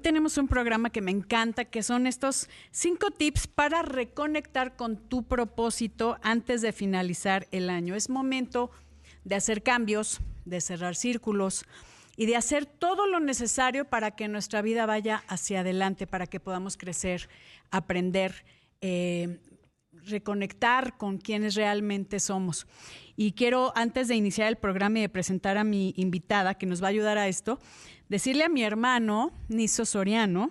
tenemos un programa que me encanta, que son estos cinco tips para reconectar con tu propósito antes de finalizar el año. Es momento de hacer cambios, de cerrar círculos y de hacer todo lo necesario para que nuestra vida vaya hacia adelante, para que podamos crecer, aprender, eh, reconectar con quienes realmente somos. Y quiero, antes de iniciar el programa y de presentar a mi invitada que nos va a ayudar a esto, decirle a mi hermano, Niso Soriano,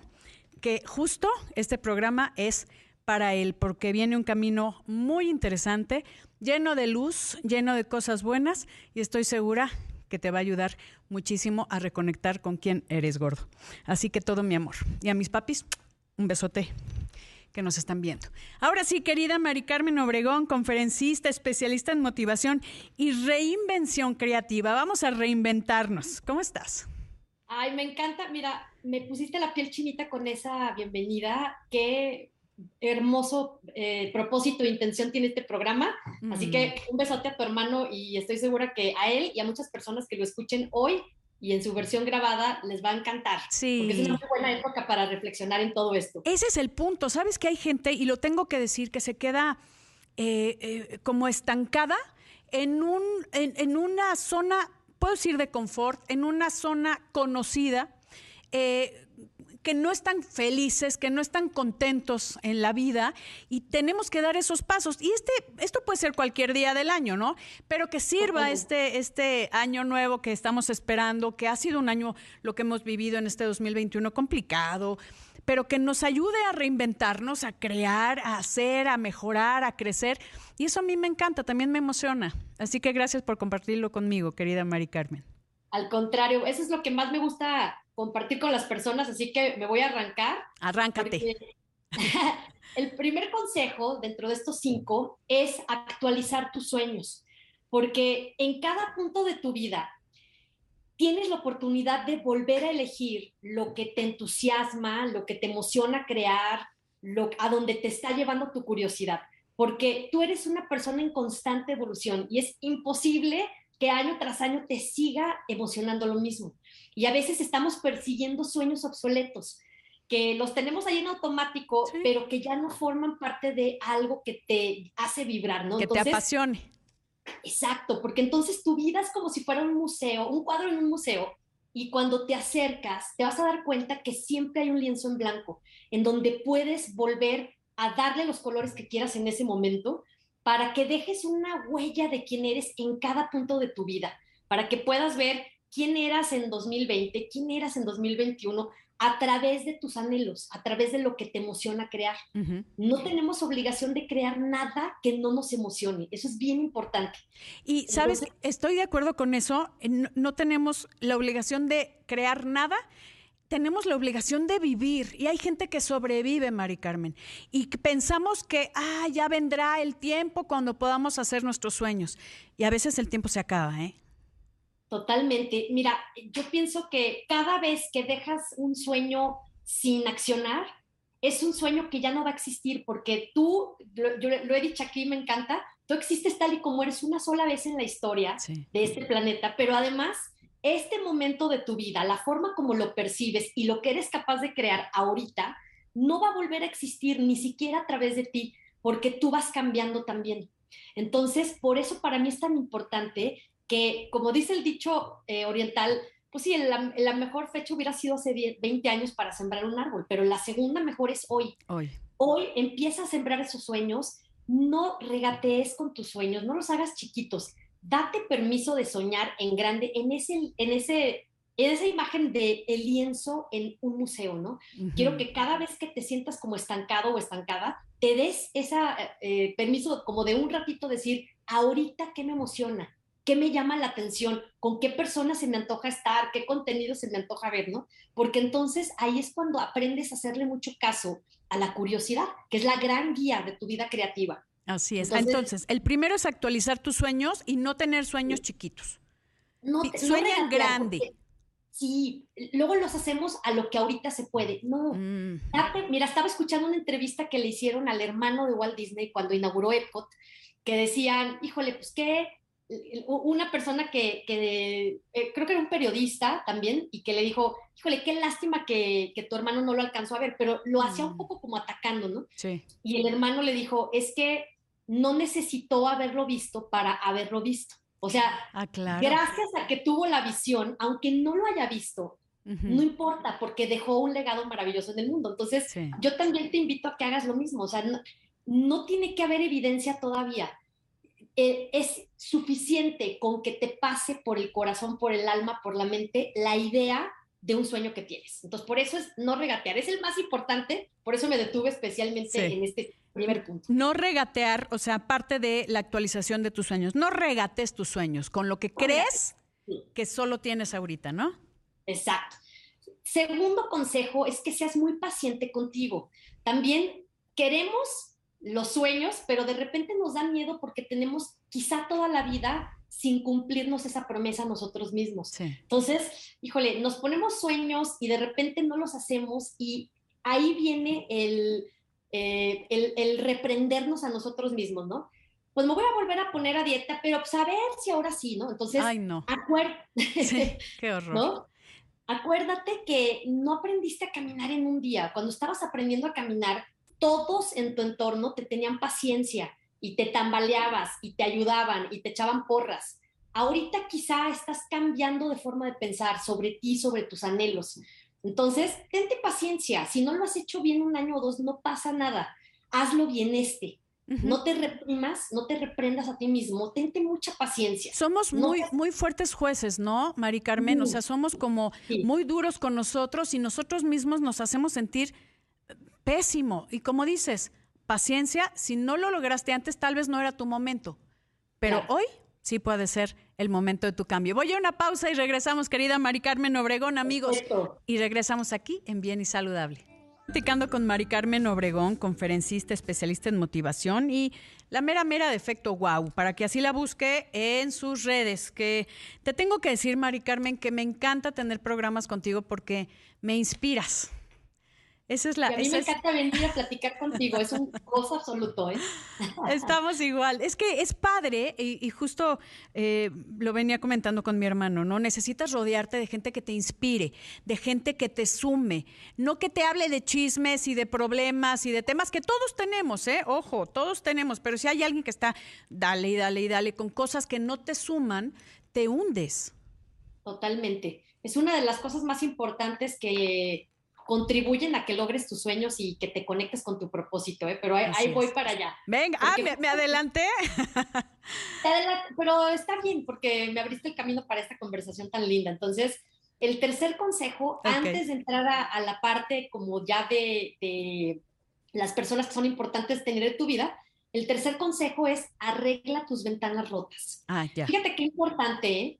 que justo este programa es para él, porque viene un camino muy interesante, lleno de luz, lleno de cosas buenas, y estoy segura que te va a ayudar muchísimo a reconectar con quien eres gordo. Así que todo mi amor. Y a mis papis, un besote que nos están viendo. Ahora sí, querida Mari Carmen Obregón, conferencista, especialista en motivación y reinvención creativa. Vamos a reinventarnos. ¿Cómo estás? Ay, me encanta. Mira, me pusiste la piel chinita con esa bienvenida. Qué hermoso eh, propósito e intención tiene este programa. Así que mm. un besote a tu hermano y estoy segura que a él y a muchas personas que lo escuchen hoy y en su versión grabada les va a encantar. Sí. Porque es una muy buena época para reflexionar en todo esto. Ese es el punto. Sabes que hay gente, y lo tengo que decir, que se queda eh, eh, como estancada en, un, en, una zona, puedo decir de confort, en una zona conocida. Eh, que no están felices, que no están contentos en la vida y tenemos que dar esos pasos. Y este, esto puede ser cualquier día del año, ¿no? Pero que sirva este, este año nuevo que estamos esperando, que ha sido un año, lo que hemos vivido en este 2021 complicado, pero que nos ayude a reinventarnos, a crear, a hacer, a mejorar, a crecer. Y eso a mí me encanta, también me emociona. Así que gracias por compartirlo conmigo, querida Mari Carmen. Al contrario, eso es lo que más me gusta compartir con las personas, así que me voy a arrancar. Arráncate. el primer consejo dentro de estos cinco es actualizar tus sueños, porque en cada punto de tu vida tienes la oportunidad de volver a elegir lo que te entusiasma, lo que te emociona crear, lo, a donde te está llevando tu curiosidad, porque tú eres una persona en constante evolución y es imposible que año tras año te siga emocionando lo mismo. Y a veces estamos persiguiendo sueños obsoletos, que los tenemos ahí en automático, pero que ya no forman parte de algo que te hace vibrar, ¿no? Que te apasione. Exacto, porque entonces tu vida es como si fuera un museo, un cuadro en un museo, y cuando te acercas, te vas a dar cuenta que siempre hay un lienzo en blanco, en donde puedes volver a darle los colores que quieras en ese momento, para que dejes una huella de quién eres en cada punto de tu vida, para que puedas ver quién eras en 2020, quién eras en 2021 a través de tus anhelos, a través de lo que te emociona crear. No tenemos obligación de crear nada que no nos emocione. Eso es bien importante. Y, ¿sabes? Estoy de acuerdo con eso. no tenemos la obligación de crear nada tenemos la obligación de vivir y hay gente que sobrevive, Mari Carmen, y pensamos que, ah, ya vendrá el tiempo cuando podamos hacer nuestros sueños. Y a veces el tiempo se acaba, ¿eh? Totalmente. Mira, yo pienso que cada vez que dejas un sueño sin accionar, es un sueño que ya no va a existir porque tú, yo lo he dicho aquí, me encanta, tú existes tal y como eres una sola vez en la historia de este planeta, pero además este momento de tu vida, la forma como lo percibes y lo que eres capaz de crear ahorita, no va a volver a existir ni siquiera a través de ti, porque tú vas cambiando también. Entonces, por eso para mí es tan importante que, como dice el dicho eh, oriental, pues sí, la, la, mejor fecha hubiera sido hace 20 años para sembrar un árbol, pero la segunda mejor es hoy. Hoy. Hoy empieza a sembrar esos sueños, no regatees con tus sueños, no los hagas chiquitos, date permiso de soñar en grande, en, ese, en, ese, en esa imagen de el lienzo en un museo, ¿no? Quiero que cada vez que te sientas como estancado o estancada, te des ese eh, permiso como de un ratito decir, ahorita qué me emociona, qué me llama la atención, con qué personas se me antoja estar, qué contenido se me antoja ver, ¿no? Porque entonces ahí es cuando aprendes a hacerle mucho caso a la curiosidad, que es la gran guía de tu vida creativa. Así es. Entonces, el primero es actualizar tus sueños y no tener sueños chiquitos. No, Sueña en grande. Sí, luego los hacemos a lo que ahorita se puede. No, mm. mira, estaba escuchando una entrevista que le hicieron al hermano de Walt Disney cuando inauguró Epcot, que decían, híjole, pues qué, una persona que, que eh, creo que era un periodista también y que le dijo, híjole, qué lástima que, que tu hermano no lo alcanzó a ver, pero lo hacía un mm. poco como atacando, ¿no? Sí. Y el hermano le dijo, es que no necesitó haberlo visto para haberlo visto. O sea, ah, claro. gracias a que tuvo la visión, aunque no lo haya visto, no importa, porque dejó un legado maravilloso en el mundo. Entonces, yo también te invito a que hagas lo mismo. O sea, no tiene que haber evidencia todavía eh, es suficiente con que te pase por el corazón, por el alma, por la mente, la idea de un sueño que tienes. Entonces, por eso es no regatear. Es el más importante, por eso me detuve especialmente en este primer punto. No regatear, o sea, parte de la actualización de tus sueños. No regates tus sueños con lo que crees que solo tienes ahorita, ¿no? Exacto. Segundo consejo es que seas muy paciente contigo. También queremos los sueños, pero de repente nos da miedo porque tenemos quizá toda la vida sin cumplirnos esa promesa nosotros mismos. Entonces, híjole, nos ponemos sueños y de repente no los hacemos y ahí viene el, eh, el, reprendernos a nosotros mismos, ¿no? Pues me voy a volver a poner a dieta, pero pues a ver si ahora sí, ¿no? Entonces, Ay, no. qué horror. Acuérdate que no aprendiste a caminar en un día. Cuando estabas aprendiendo a caminar, todos en tu entorno te tenían paciencia y te tambaleabas y te ayudaban y te echaban porras. Ahorita quizá estás cambiando de forma de pensar sobre ti, sobre tus anhelos. Entonces, tente paciencia. Si no lo has hecho bien un año o dos, no pasa nada. Hazlo bien este. No te reprimas, no te reprendas a ti mismo, tente mucha paciencia. Somos muy, muy fuertes jueces, ¿no, Mari Carmen? O sea, somos como muy duros con nosotros y nosotros mismos nos hacemos sentir pésimo. Y como dices, paciencia, si no lo lograste antes, tal vez no era tu momento, pero hoy sí puede ser el momento de tu cambio. Voy a una pausa y regresamos, querida Mari Carmen Obregón, amigos. Y regresamos aquí en Bien y Saludable. Platicando con Mari Carmen Obregón, conferencista, especialista en motivación y la mera mera de efecto wow, para que así la busque en sus redes. Que te tengo que decir, Mari Carmen, que me encanta tener programas contigo porque me inspiras esa es la. a mí me encanta venir a platicar contigo, es un gozo absoluto, ¿eh? Estamos igual. Es que es padre, y, justo eh, lo venía comentando con mi hermano, ¿no? Necesitas rodearte de gente que te inspire, de gente que te sume, no que te hable de chismes y de problemas y de temas que todos tenemos, ¿eh? Ojo, todos tenemos, pero si hay alguien que está, dale y dale y dale, con cosas que no te suman, te hundes. Totalmente. Es una de las cosas más importantes que contribuyen a que logres tus sueños y que te conectes con tu propósito, ¿eh? pero ahí, voy para allá. Venga, ah, me, adelanté. pero está bien, porque me abriste el camino para esta conversación tan linda. Entonces, el tercer consejo, antes de entrar a, la parte como ya de, de las personas que son importantes tener en tu vida, el tercer consejo es arregla tus ventanas rotas. Ah, ya. Fíjate qué importante, ¿eh?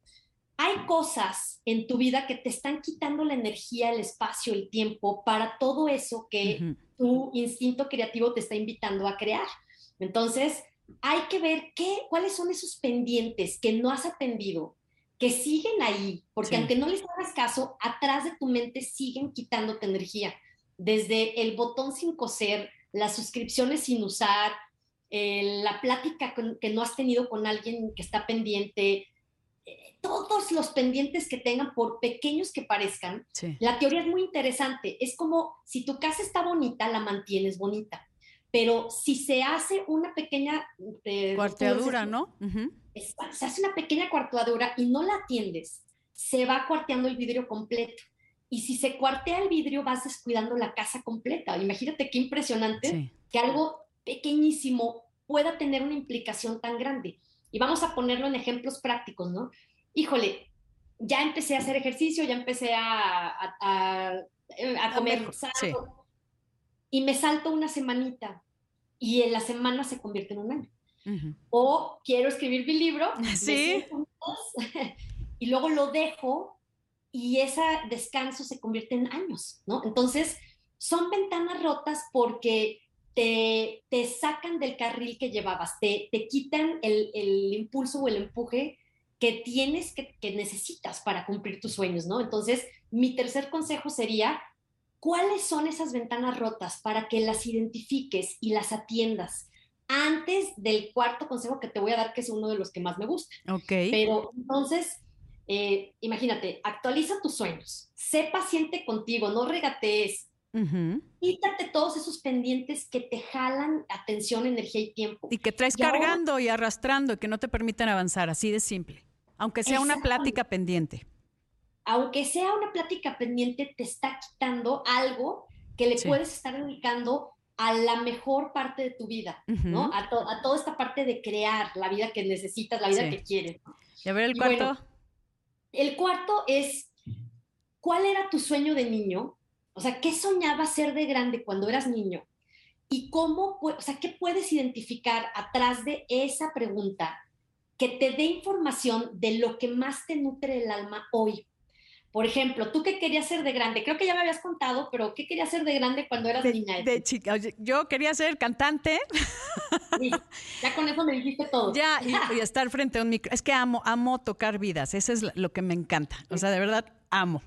Hay cosas en tu vida que te están quitando la energía, el espacio, el tiempo para todo eso que tu instinto creativo te está invitando a crear. Entonces, hay que ver qué, cuáles son esos pendientes que no has atendido, que siguen ahí, porque aunque no les hagas caso, atrás de tu mente siguen quitándote energía. Desde el botón sin coser, las suscripciones sin usar, eh, la plática que no has tenido con alguien que está pendiente, todos los pendientes que tengan, por pequeños que parezcan, la teoría es muy interesante. Es como si tu casa está bonita, la mantienes bonita. Pero si se hace una pequeña... Eh, cuarteadura, ¿no? se hace una pequeña cuarteadura y no la atiendes, se va cuarteando el vidrio completo. Y si se cuartea el vidrio, vas descuidando la casa completa. Imagínate qué impresionante que algo pequeñísimo pueda tener una implicación tan grande. Y vamos a ponerlo en ejemplos prácticos, ¿no? híjole, ya empecé a hacer ejercicio, ya empecé a, a, comer y me salto una semanita y en la semana se convierte en un año. O quiero escribir mi libro, ¿Sí? y luego lo dejo y ese descanso se convierte en años, ¿no? Entonces, son ventanas rotas porque te, te sacan del carril que llevabas, te, te quitan el, el impulso o el empuje que tienes, que, necesitas para cumplir tus sueños, ¿no? Entonces, mi tercer consejo sería, ¿cuáles son esas ventanas rotas para que las identifiques y las atiendas? antes del cuarto consejo que te voy a dar, que es uno de los que más me gusta. Ok. Pero entonces, eh, imagínate, actualiza tus sueños, sé paciente contigo, no regatees, Quítate todos esos pendientes que te jalan atención, energía y tiempo. Y que traes cargando y arrastrando y que no te permiten avanzar, así de simple. Aunque sea una plática pendiente. Aunque sea una plática pendiente, te está quitando algo que le puedes estar dedicando a la mejor parte de tu vida, ¿no? A, toda esta parte de crear la vida que necesitas, la vida que quieres. Y a ver el cuarto. el cuarto es, ¿cuál era tu sueño de niño? O sea, ¿qué soñabas ser de grande cuando eras niño? Y cómo, o sea, ¿qué puedes identificar atrás de esa pregunta que te dé información de lo que más te nutre el alma hoy? Por ejemplo, ¿tú qué querías ser de grande? Creo que ya me habías contado, pero ¿qué querías ser de grande cuando eras niña? De chica, yo quería ser cantante. Sí, ya con eso me dijiste todo. Ya, y, estar frente a un micro. Es que amo, amo tocar vidas. Eso es lo que me encanta. O sea, de verdad, amo.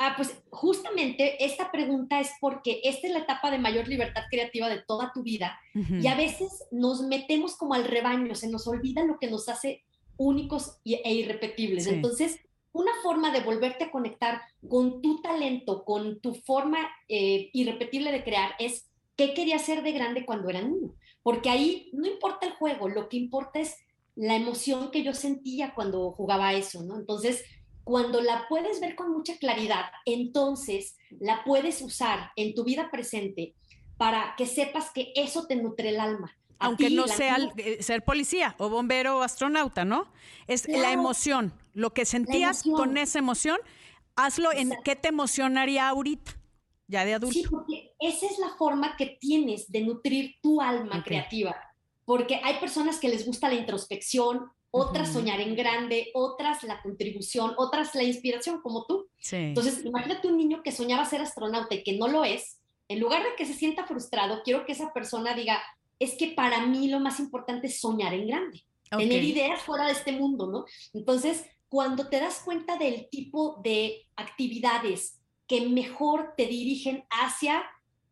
Ah, pues justamente esta pregunta es porque esta es la etapa de mayor libertad creativa de toda tu vida y a veces nos metemos como al rebaño, se nos olvida lo que nos hace únicos e irrepetibles. Entonces, una forma de volverte a conectar con tu talento, con tu forma eh, irrepetible de crear es qué quería hacer de grande cuando era niño. Porque ahí no importa el juego, lo que importa es la emoción que yo sentía cuando jugaba eso, ¿no? Entonces, cuando la puedes ver con mucha claridad, entonces la puedes usar en tu vida presente para que sepas que eso te nutre el alma. Aunque no sea ser policía o bombero o astronauta, ¿no? Es la emoción, lo que sentías con esa emoción, hazlo en qué te emocionaría ahorita, ya de adulto. Sí, porque esa es la forma que tienes de nutrir tu alma creativa. Porque hay personas que les gusta la introspección, otras soñar en grande, otras la contribución, otras la inspiración, como tú. Entonces, imagínate un niño que soñaba ser astronauta y que no lo es, en lugar de que se sienta frustrado, quiero que esa persona diga, es que para mí lo más importante es soñar en grande, tener ideas fuera de este mundo, ¿no? Entonces, cuando te das cuenta del tipo de actividades que mejor te dirigen hacia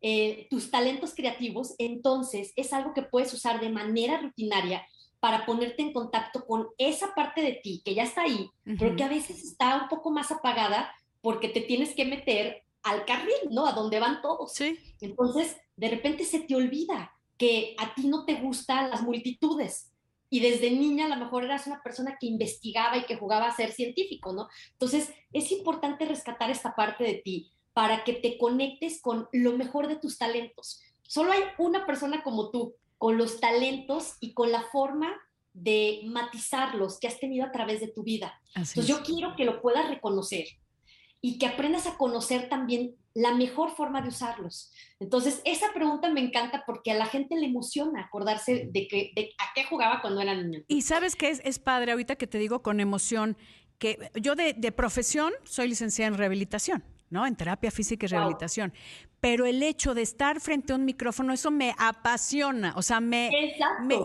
eh, tus talentos creativos, entonces es algo que puedes usar de manera rutinaria para ponerte en contacto con esa parte de ti que ya está ahí, pero que a veces está un poco más apagada porque te tienes que meter al carril, ¿no? A donde van todos. Sí. Entonces, de repente se te olvida que a ti no te gustan las multitudes. Y desde niña a lo mejor eras una persona que investigaba y que jugaba a ser científico, ¿no? Entonces, es importante rescatar esta parte de ti para que te conectes con lo mejor de tus talentos. Solo hay una persona como tú con los talentos y con la forma de matizarlos que has tenido a través de tu vida. Entonces yo quiero que lo puedas reconocer y que aprendas a conocer también la mejor forma de usarlos. Entonces, esa pregunta me encanta porque a la gente le emociona acordarse de, que, de a qué jugaba cuando era niño. Y sabes que es, es padre ahorita que te digo con emoción, que yo de, de profesión soy licenciada en rehabilitación. ¿No? En terapia física y rehabilitación. Pero el hecho de estar frente a un micrófono, eso me apasiona, o sea, me...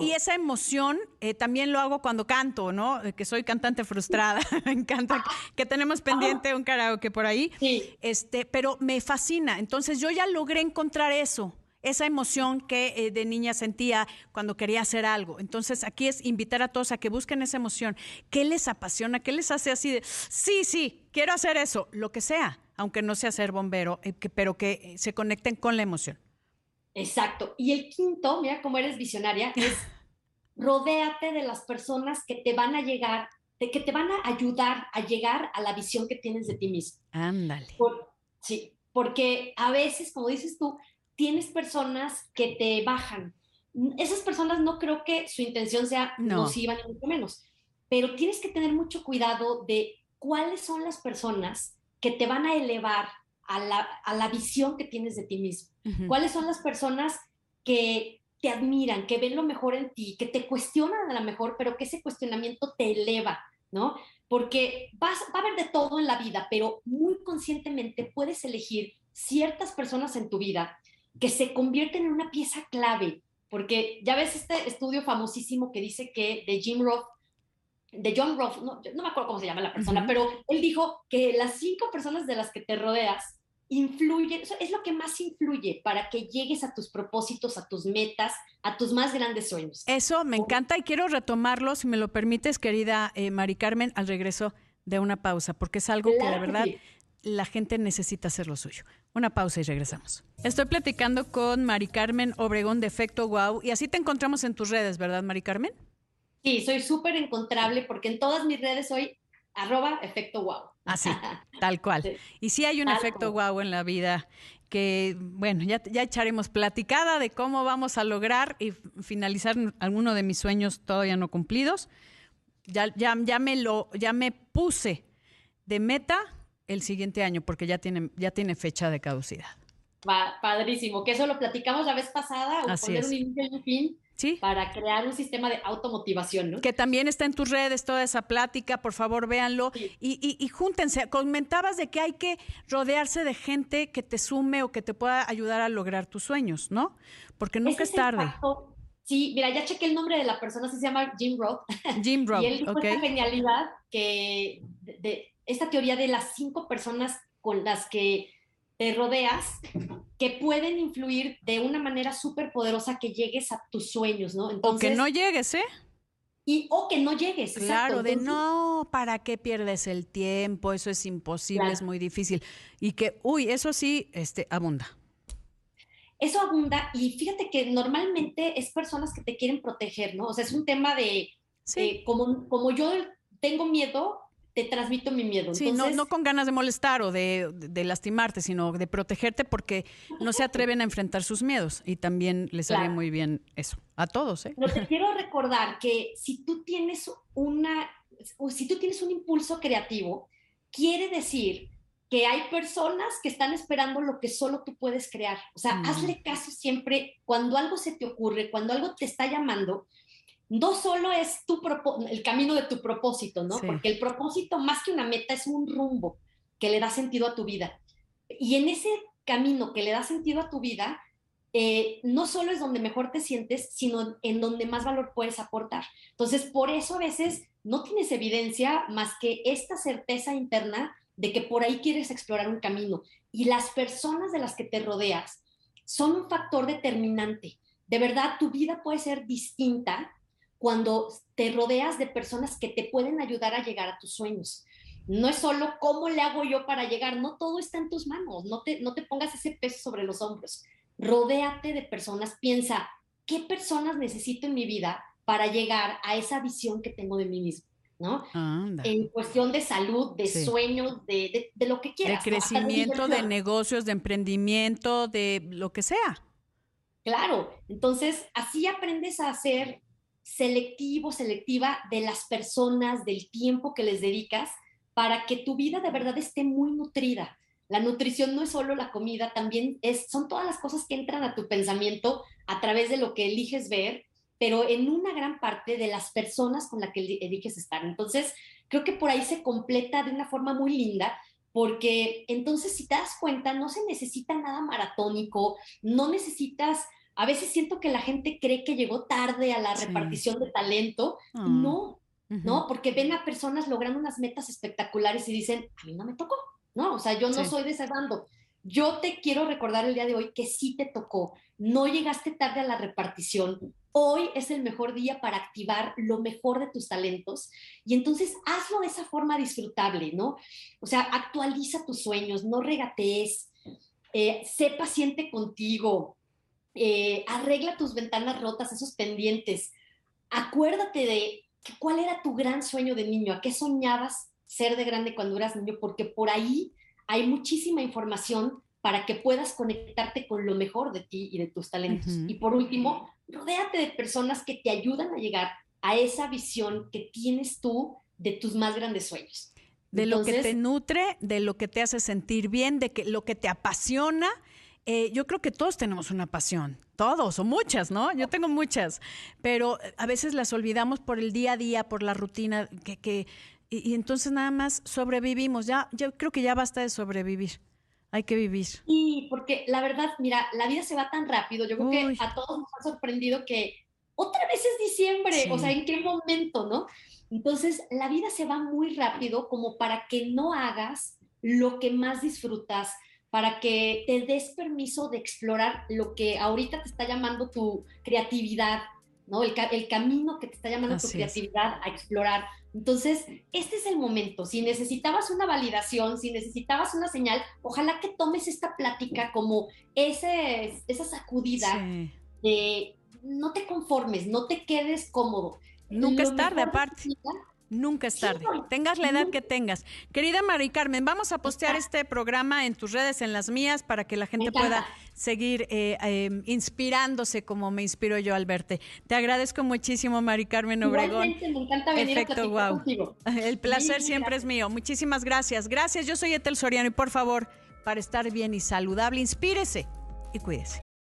y esa emoción eh, también lo hago cuando canto, ¿no? Eh, que soy cantante frustrada, me encanta que, tenemos pendiente un karaoke por ahí. Este, pero me fascina. Entonces yo ya logré encontrar eso, esa emoción que eh, de niña sentía cuando quería hacer algo. Entonces, aquí es invitar a todos a que busquen esa emoción. ¿Qué les apasiona? ¿Qué les hace así de, sí, sí, quiero hacer eso? Lo que sea aunque no sea ser bombero, eh, pero que eh, se conecten con la emoción. Exacto. Y el quinto, mira cómo eres visionaria, es rodéate de las personas que te van a llegar, de que te van a ayudar a llegar a la visión que tienes de ti mismo. Ándale. sí, porque a veces, como dices tú, tienes personas que te bajan. Esas personas no creo que su intención sea no. nociva ni mucho menos, pero tienes que tener mucho cuidado de cuáles son las personas que te van a elevar a la, visión que tienes de ti mismo. ¿Cuáles son las personas que te admiran, que ven lo mejor en ti, que te cuestionan a lo mejor, pero que ese cuestionamiento te eleva, ¿no? Porque vas, va a haber de todo en la vida, pero muy conscientemente puedes elegir ciertas personas en tu vida que se convierten en una pieza clave, porque ya ves este estudio famosísimo que dice que de Jim Roth, de John Roth, no, me acuerdo cómo se llama la persona, pero él dijo que las cinco personas de las que te rodeas influye, eso es lo que más influye para que llegues a tus propósitos, a tus metas, a tus más grandes sueños. Eso me encanta y quiero retomarlo, si me lo permites, querida eh, Mari Carmen, al regreso de una pausa, porque es algo que la verdad la gente necesita hacer lo suyo. Una pausa y regresamos. Estoy platicando con Mari Carmen Obregón de Efecto Wow y así te encontramos en tus redes, ¿verdad, Mari Carmen? Sí, soy súper encontrable porque en todas mis redes soy arroba efecto wow. Así, tal cual. Y sí hay un efecto wow en la vida que, bueno, ya, ya echaremos platicada de cómo vamos a lograr y finalizar alguno de mis sueños todavía no cumplidos. Ya, ya, ya, me lo, ya me puse de meta el siguiente año porque ya tiene, ya tiene fecha de caducidad. Va, padrísimo, que eso lo platicamos la vez pasada, o poner un inicio y un fin ¿Sí? para crear un sistema de automotivación, ¿no? Que también está en tus redes toda esa plática, por favor véanlo y, y, y, júntense. Comentabas de que hay que rodearse de gente que te sume o que te pueda ayudar a lograr tus sueños, ¿no? Porque nunca es tarde. Sí, mira, ya chequé el nombre de la persona, se llama Jim Roth. Jim Roth, y él dijo esta genialidad que de, esta teoría de las cinco personas con las que te rodeas que pueden influir de una manera súper poderosa que llegues a tus sueños, ¿no? o que no llegues, ¿eh? Y, o que no llegues. Claro, de no, ¿para qué pierdes el tiempo? Eso es imposible, es muy difícil. Y que, uy, eso sí, este, abunda. Eso abunda y fíjate que normalmente es personas que te quieren proteger, ¿no? O sea, es un tema de, sí. como, como yo tengo miedo, te transmito mi miedo. Sí, no, no con ganas de molestar o de, lastimarte, sino de protegerte porque no se atreven a enfrentar sus miedos y también les sale muy bien eso, a todos. ¿eh? Pero te quiero recordar que si tú tienes una, si tú tienes un impulso creativo, quiere decir que hay personas que están esperando lo que solo tú puedes crear. O sea, mm. hazle caso siempre cuando algo se te ocurre, cuando algo te está llamando, no solo es tu el camino de tu propósito, ¿no? Porque el propósito, más que una meta, es un rumbo que le da sentido a tu vida. Y en ese camino que le da sentido a tu vida, eh, no solo es donde mejor te sientes, sino en donde más valor puedes aportar. Entonces, por eso a veces no tienes evidencia más que esta certeza interna de que por ahí quieres explorar un camino. Y las personas de las que te rodeas son un factor determinante. De verdad, tu vida puede ser distinta cuando te rodeas de personas que te pueden ayudar a llegar a tus sueños. No es solo cómo le hago yo para llegar, no todo está en tus manos, no te, no te pongas ese peso sobre los hombros. Rodéate de personas, piensa, ¿qué personas necesito en mi vida para llegar a esa visión que tengo de mí mismo? ¿no? En cuestión de salud, de sueños, de, de, lo que quieras. De crecimiento, de negocios, de emprendimiento, de lo que sea. Claro, entonces así aprendes a hacer selectivo, selectiva de las personas, del tiempo que les dedicas, para que tu vida de verdad esté muy nutrida. La nutrición no es solo la comida, también es, son todas las cosas que entran a tu pensamiento a través de lo que eliges ver, pero en una gran parte de las personas con las que eliges estar. Entonces, creo que por ahí se completa de una forma muy linda, porque entonces si te das cuenta, no se necesita nada maratónico, no necesitas a veces siento que la gente cree que llegó tarde a la repartición de talento. Ah, no, ¿no? Porque ven a personas logrando unas metas espectaculares y dicen, a mí no me tocó, ¿no? O sea, yo no soy de ese bando. Yo te quiero recordar el día de hoy que sí te tocó. No llegaste tarde a la repartición. Hoy es el mejor día para activar lo mejor de tus talentos y entonces hazlo de esa forma disfrutable, ¿no? O sea, actualiza tus sueños, no regatees, eh, sé paciente contigo, eh, arregla tus ventanas rotas, esos pendientes. Acuérdate de cuál era tu gran sueño de niño, a qué soñabas ser de grande cuando eras niño, porque por ahí hay muchísima información para que puedas conectarte con lo mejor de ti y de tus talentos. Y por último, rodéate de personas que te ayudan a llegar a esa visión que tienes tú de tus más grandes sueños. De lo que te nutre, de lo que te hace sentir bien, de que, lo que te apasiona eh, yo creo que todos tenemos una pasión, todos o muchas, ¿no? Yo tengo muchas, pero eh, a veces las olvidamos por el día a día, por la rutina, que, que y, entonces nada más sobrevivimos. Ya, yo creo que ya basta de sobrevivir. Hay que vivir. Y porque la verdad, mira, la vida se va tan rápido. Yo creo que a todos nos ha sorprendido que otra vez es diciembre, o sea, ¿en qué momento, no? Entonces, la vida se va muy rápido como para que no hagas lo que más disfrutas, para que te des permiso de explorar lo que ahorita te está llamando tu creatividad, ¿no? El, el camino que te está llamando tu creatividad a explorar. Entonces, este es el momento. Si necesitabas una validación, si necesitabas una señal, ojalá que tomes esta plática como ese, esa sacudida de no te conformes, no te quedes cómodo. Nunca es tarde, aparte. Nunca es tarde. tengas la edad que tengas. Querida Mari Carmen, vamos a postear este programa en tus redes, en las mías, para que la gente pueda seguir eh, em, inspirándose como me inspiro yo al verte. Te agradezco muchísimo, Mari Carmen Obregón. me encanta venir Efecto, wow. El placer siempre es mío. Muchísimas gracias. Gracias, yo soy Etel Soriano y por favor, para estar bien y saludable, inspírese y cuídese.